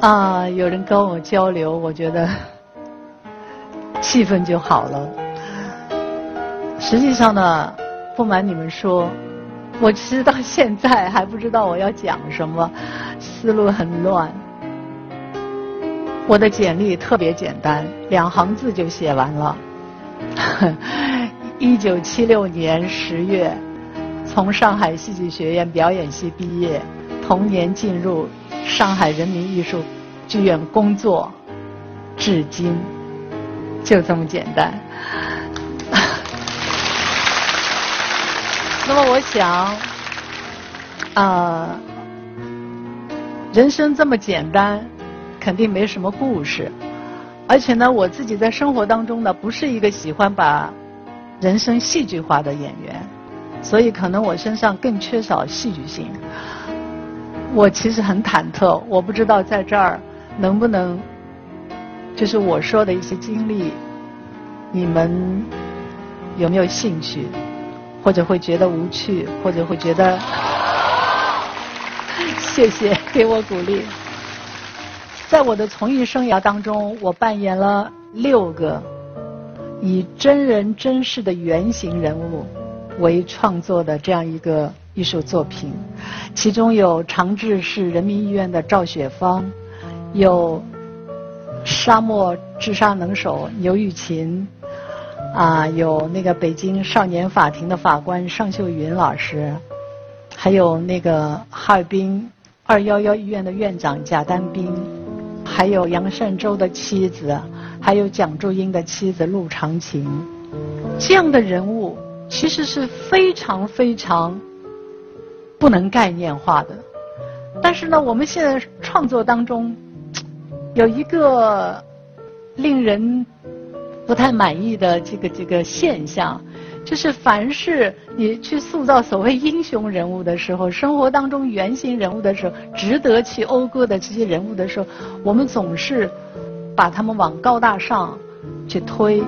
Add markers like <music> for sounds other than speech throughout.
啊，有人跟我交流，我觉得 <laughs> 气氛就好了。实际上呢，不瞒你们说，我其实到现在还不知道我要讲什么，思路很乱。我的简历特别简单，两行字就写完了。<laughs> 一九七六年十月，从上海戏剧学院表演系毕业，同年进入上海人民艺术剧院工作，至今就这么简单。<laughs> 那么我想，啊，人生这么简单，肯定没什么故事。而且呢，我自己在生活当中呢，不是一个喜欢把人生戏剧化的演员，所以可能我身上更缺少戏剧性。我其实很忐忑，我不知道在这儿能不能，就是我说的一些经历，你们有没有兴趣，或者会觉得无趣，或者会觉得，<laughs> 谢谢给我鼓励。在我的从艺生涯当中，我扮演了六个以真人真事的原型人物。为创作的这样一个艺术作品，其中有长治市人民医院的赵雪芳，有沙漠治沙能手牛玉琴，啊，有那个北京少年法庭的法官尚秀云老师，还有那个哈尔滨二幺幺医院的院长贾丹兵。还有杨善洲的妻子，还有蒋祝英的妻子陆长琴，这样的人物其实是非常非常不能概念化的。但是呢，我们现在创作当中 <tsk> 有一个令人不太满意的这个这个现象。就是凡是你去塑造所谓英雄人物的时候，生活当中原型人物的时候，值得去讴歌的这些人物的时候，我们总是把他们往高大上去推，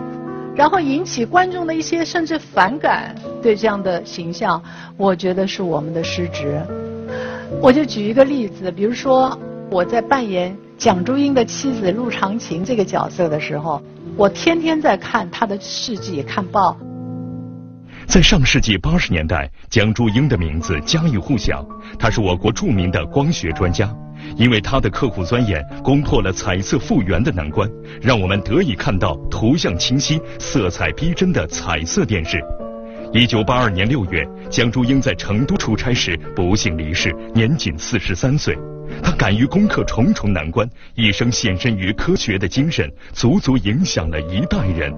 然后引起观众的一些甚至反感。对这样的形象，我觉得是我们的失职。我就举一个例子，比如说我在扮演蒋竹英的妻子陆长琴这个角色的时候，我天天在看他的事迹，看报。在上世纪八十年代，蒋祝英的名字家喻户晓。他是我国著名的光学专家，因为他的刻苦钻研，攻破了彩色复原的难关，让我们得以看到图像清晰、色彩逼真的彩色电视。一九八二年六月，蒋祝英在成都出差时不幸离世，年仅四十三岁。他敢于攻克重重难关，一生献身于科学的精神，足足影响了一代人。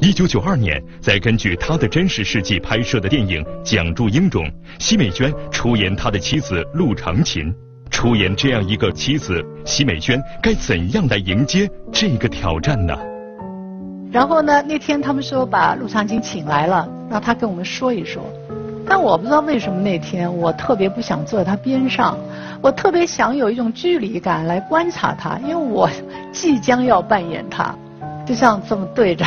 一九九二年，在根据他的真实事迹拍摄的电影《蒋祝英》中，奚美娟出演他的妻子陆长琴。出演这样一个妻子，奚美娟该怎样来迎接这个挑战呢？然后呢，那天他们说把陆长青请来了，让他跟我们说一说。但我不知道为什么那天我特别不想坐在他边上，我特别想有一种距离感来观察他，因为我即将要扮演他。<laughs> 就像这么对着，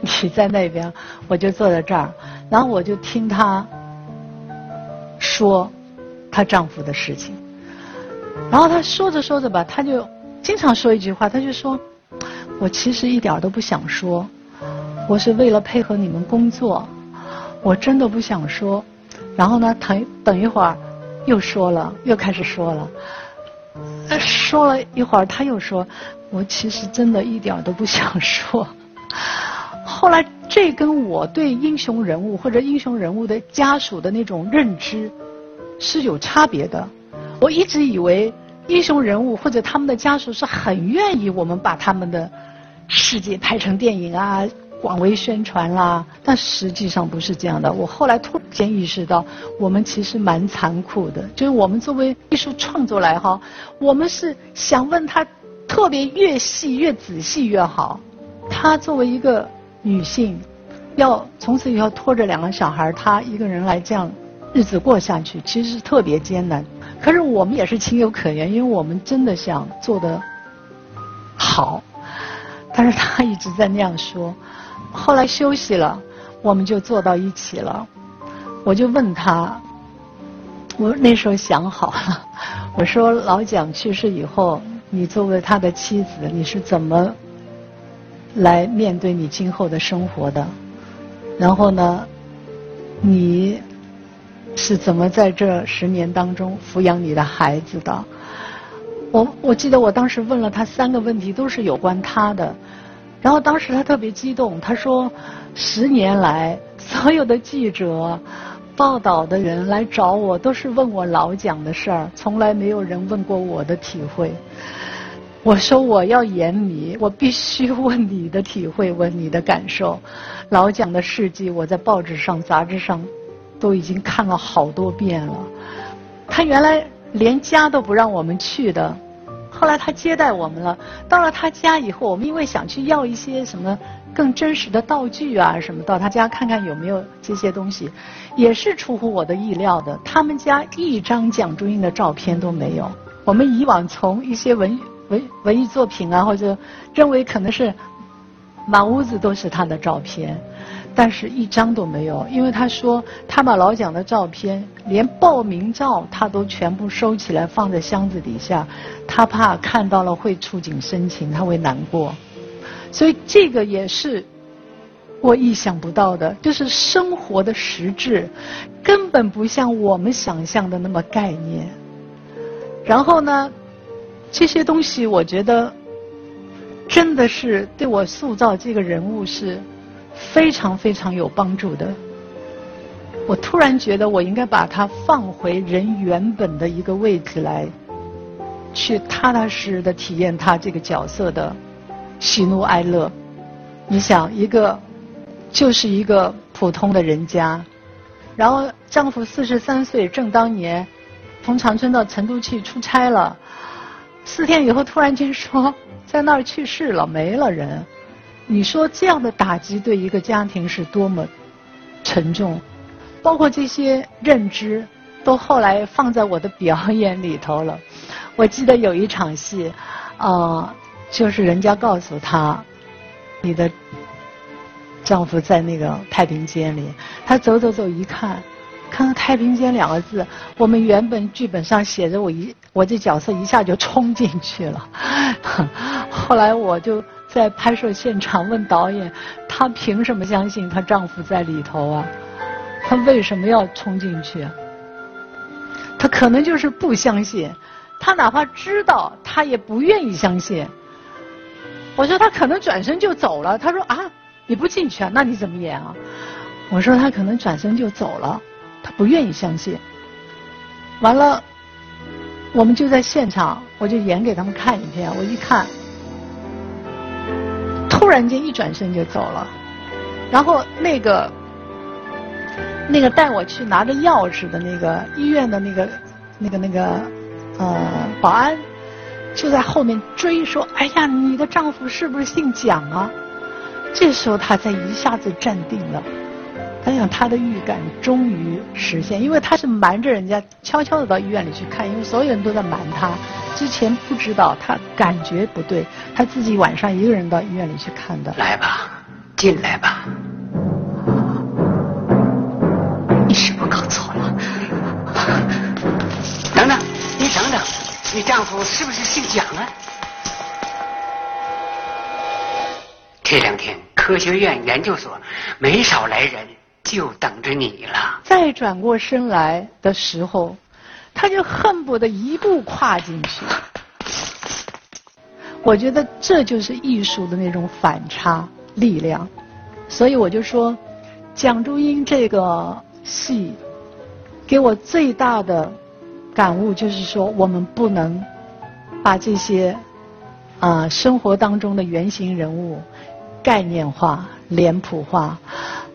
你在那边，我就坐在这儿，然后我就听她说她丈夫的事情。然后他说着说着吧，他就经常说一句话，他就说：“我其实一点都不想说，我是为了配合你们工作，我真的不想说。”然后呢，等等一会儿又说了，又开始说了。说了一会儿，他又说。我其实真的一点都不想说。后来，这跟我对英雄人物或者英雄人物的家属的那种认知是有差别的。我一直以为英雄人物或者他们的家属是很愿意我们把他们的事迹拍成电影啊，广为宣传啦。但实际上不是这样的。我后来突然间意识到，我们其实蛮残酷的。就是我们作为艺术创作来哈，我们是想问他。特别越细越仔细越好。她作为一个女性，要从此以后拖着两个小孩，她一个人来这样日子过下去，其实是特别艰难。可是我们也是情有可原，因为我们真的想做的好。但是他一直在那样说。后来休息了，我们就坐到一起了。我就问他，我那时候想好了，我说老蒋去世以后。你作为他的妻子，你是怎么来面对你今后的生活的？然后呢，你是怎么在这十年当中抚养你的孩子的？我我记得我当时问了他三个问题，都是有关他的。然后当时他特别激动，他说：“十年来，所有的记者、报道的人来找我，都是问我老蒋的事儿，从来没有人问过我的体会。”我说：“我要演你，我必须问你的体会，问你的感受。老蒋的事迹，我在报纸上、杂志上都已经看了好多遍了。他原来连家都不让我们去的。”后来他接待我们了，到了他家以后，我们因为想去要一些什么更真实的道具啊什么，到他家看看有没有这些东西，也是出乎我的意料的。他们家一张蒋中英的照片都没有。我们以往从一些文文文艺作品啊，或者认为可能是满屋子都是他的照片。但是一张都没有，因为他说他把老蒋的照片，连报名照他都全部收起来放在箱子底下，他怕看到了会触景生情，他会难过。所以这个也是我意想不到的，就是生活的实质根本不像我们想象的那么概念。然后呢，这些东西我觉得真的是对我塑造这个人物是。非常非常有帮助的。我突然觉得，我应该把它放回人原本的一个位置来，去踏踏实实的体验他这个角色的喜怒哀乐。你想，一个就是一个普通的人家，然后丈夫四十三岁正当年，从长春到成都去出差了，四天以后突然间说在那儿去世了，没了人。你说这样的打击对一个家庭是多么沉重？包括这些认知，都后来放在我的表演里头了。<laughs> 我记得有一场戏，啊，就是人家告诉他，你的丈夫在那个太平间里，他走走走一看，看到太平间两个字，我们原本剧本上写着，我一我这角色一下就冲进去了。<laughs> 后来我就。在拍摄现场问导演，她凭什么相信她丈夫在里头啊？她为什么要冲进去？她可能就是不相信，她哪怕知道，她也不愿意相信。我说她可能转身就走了。她说啊，你不进去啊？那你怎么演啊？我说她可能转身就走了，她不愿意相信。完了，我们就在现场，我就演给他们看一遍。我一看。突然间一转身就走了，然后那个那个带我去拿着钥匙的那个医院的那个那个那个呃保安就在后面追说：“哎呀，你的丈夫是不是姓蒋啊？”这时候他才一下子站定了。他想他的预感终于实现，因为他是瞒着人家，悄悄的到医院里去看，因为所有人都在瞒他。之前不知道，他感觉不对，他自己晚上一个人到医院里去看的。来吧，进来吧。你是不是搞错了？等等，你等等，你丈夫是不是姓蒋啊？这两天科学院研究所没少来人。就等着你了。再转过身来的时候，他就恨不得一步跨进去。我觉得这就是艺术的那种反差力量。所以我就说，蒋竹英这个戏给我最大的感悟就是说，我们不能把这些啊生活当中的原型人物概念化、脸谱化。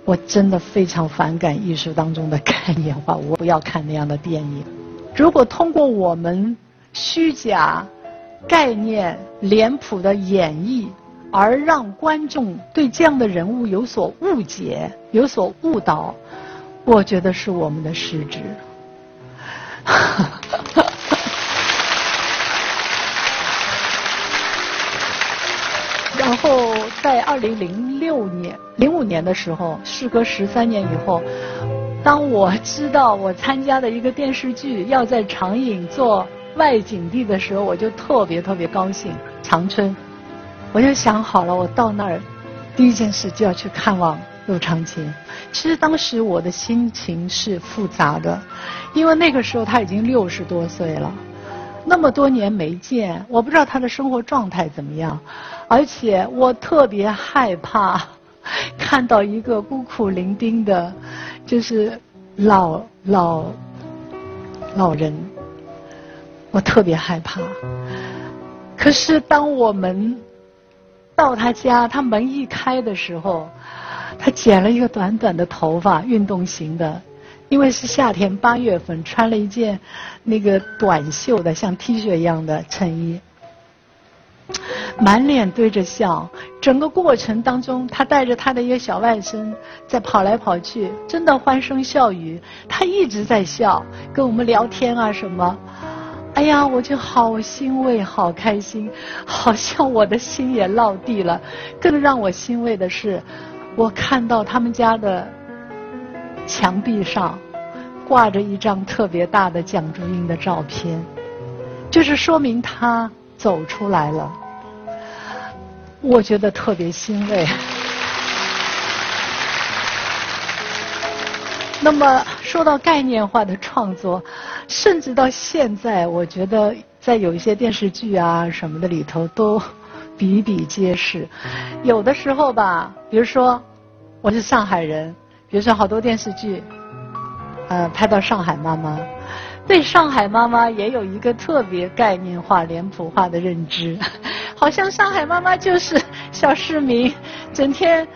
我真的非常反感艺术当中的概念化，我不要看那样的电影。如果通过我们虚假概念脸谱的演绎，而让观众对这样的人物有所误解、有所误导，我觉得是我们的失职。后在二零零六年、零五年的时候，事隔十三年以后，当我知道我参加的一个电视剧要在长影做外景地的时候，我就特别特别高兴。长春，我就想好了，我到那儿第一件事就要去看望陆长青。其实当时我的心情是复杂的，因为那个时候他已经六十多岁了，那么多年没见，我不知道他的生活状态怎么样，而且我特别害怕看到一个孤苦伶仃的，就是老老老人，我特别害怕。可是当我们到他家，他门一开的时候。他剪了一个短短的头发，运动型的，因为是夏天八月份，穿了一件那个短袖的像 T 恤一样的衬衣，满脸堆着笑。整个过程当中，他带着他的一个小外甥在跑来跑去，真的欢声笑语。他一直在笑，跟我们聊天啊什么。哎呀，我就好欣慰，好开心，好像我的心也落地了。更让我欣慰的是。我看到他们家的墙壁上挂着一张特别大的蒋竹英的照片，就是说明他走出来了。我觉得特别欣慰。那么说到概念化的创作，甚至到现在，我觉得在有一些电视剧啊什么的里头都。比比皆是，有的时候吧，比如说我是上海人，比如说好多电视剧，呃，拍到上海妈妈，对上海妈妈也有一个特别概念化、脸谱化的认知，<laughs> 好像上海妈妈就是小市民，整天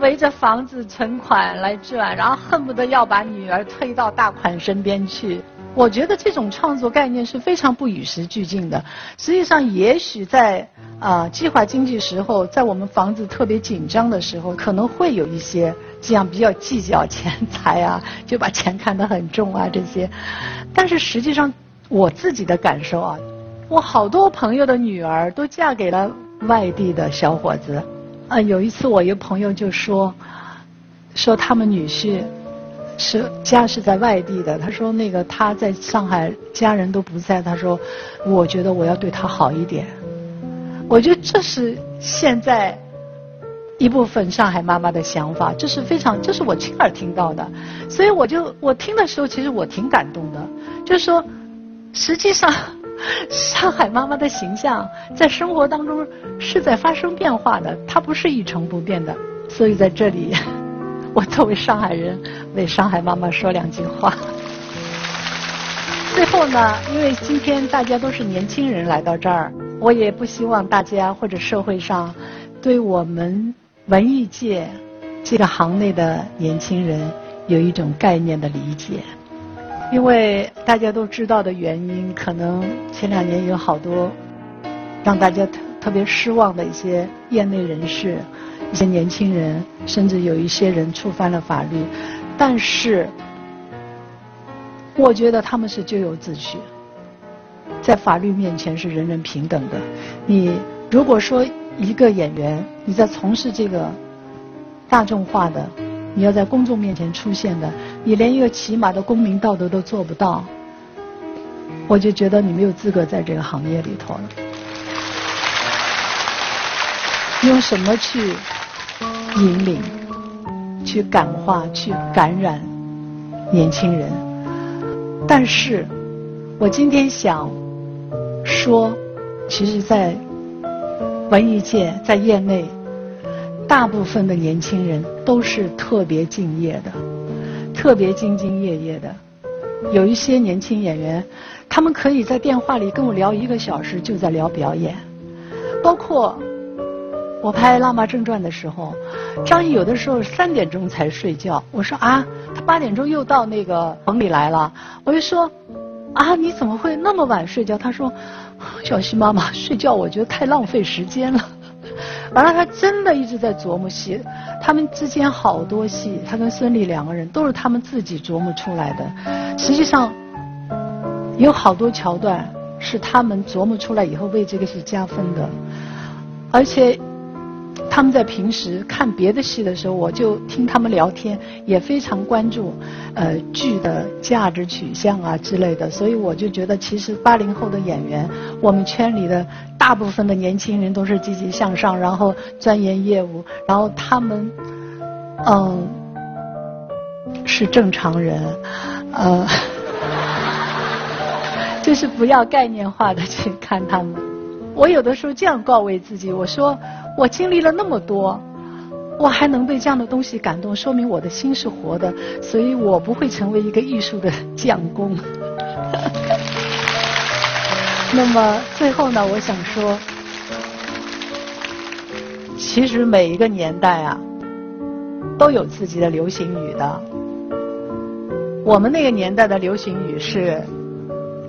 围着房子存款来转，然后恨不得要把女儿推到大款身边去。我觉得这种创作概念是非常不与时俱进的。实际上，也许在啊计划经济时候，在我们房子特别紧张的时候，可能会有一些这样比较计较钱财啊，<laughs> 就把钱看得很重啊这些。但是实际上，我自己的感受啊，我好多朋友的女儿都嫁给了外地的小伙子。啊，有一次我一个朋友就说，说他们女婿。是家是在外地的，他说那个他在上海家人都不在，他说我觉得我要对他好一点。我觉得这是现在一部分上海妈妈的想法，这是非常这是我亲耳听到的，所以我就我听的时候其实我挺感动的，就是说实际上 <laughs> 上海妈妈的形象在生活当中是在发生变化的，它不是一成不变的，所以在这里。<laughs> 我作为上海人，为上海妈妈说两句话。最后呢，因为今天大家都是年轻人来到这儿，我也不希望大家或者社会上对我们文艺界这个行内的年轻人有一种概念的理解。因为大家都知道的原因，可能前两年有好多让大家特特别失望的一些业内人士。一些年轻人，甚至有一些人触犯了法律，但是，我觉得他们是咎由自取，在法律面前是人人平等的。你如果说一个演员，你在从事这个大众化的，你要在公众面前出现的，你连一个起码的公民道德都做不到，我就觉得你没有资格在这个行业里头了。用什么去？引领，去感化，去感染年轻人。但是，我今天想说，其实，在文艺界，在业内，大部分的年轻人都是特别敬业的，特别兢兢业业的。有一些年轻演员，他们可以在电话里跟我聊一个小时，就在聊表演，包括。我拍《辣妈正传》的时候，张译有的时候三点钟才睡觉。我说啊，他八点钟又到那个棚里来了。我就说，啊，你怎么会那么晚睡觉？他说，小溪妈妈睡觉，我觉得太浪费时间了。<laughs> 完了，他真的一直在琢磨戏。他们之间好多戏，他跟孙俪两个人都是他们自己琢磨出来的。实际上，有好多桥段是他们琢磨出来以后为这个戏加分的，而且。他们在平时看别的戏的时候，我就听他们聊天，也非常关注，呃，剧的价值取向啊之类的。所以我就觉得，其实八零后的演员，我们圈里的大部分的年轻人都是积极向上，然后钻研业务，然后他们，嗯，是正常人，呃，<laughs> 就是不要概念化的去看他们。我有的时候这样告慰自己，我说。我经历了那么多，我还能被这样的东西感动，说明我的心是活的，所以我不会成为一个艺术的匠工。<laughs> 那么最后呢，我想说，其实每一个年代啊，都有自己的流行语的。我们那个年代的流行语是：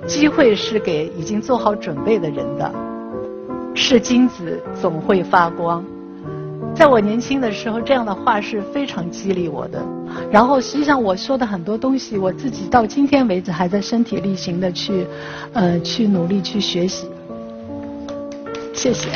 机会是给已经做好准备的人的。是金子总会发光，在我年轻的时候，这样的话是非常激励我的。然后，实际上我说的很多东西，我自己到今天为止还在身体力行的去，呃，去努力去学习。谢谢。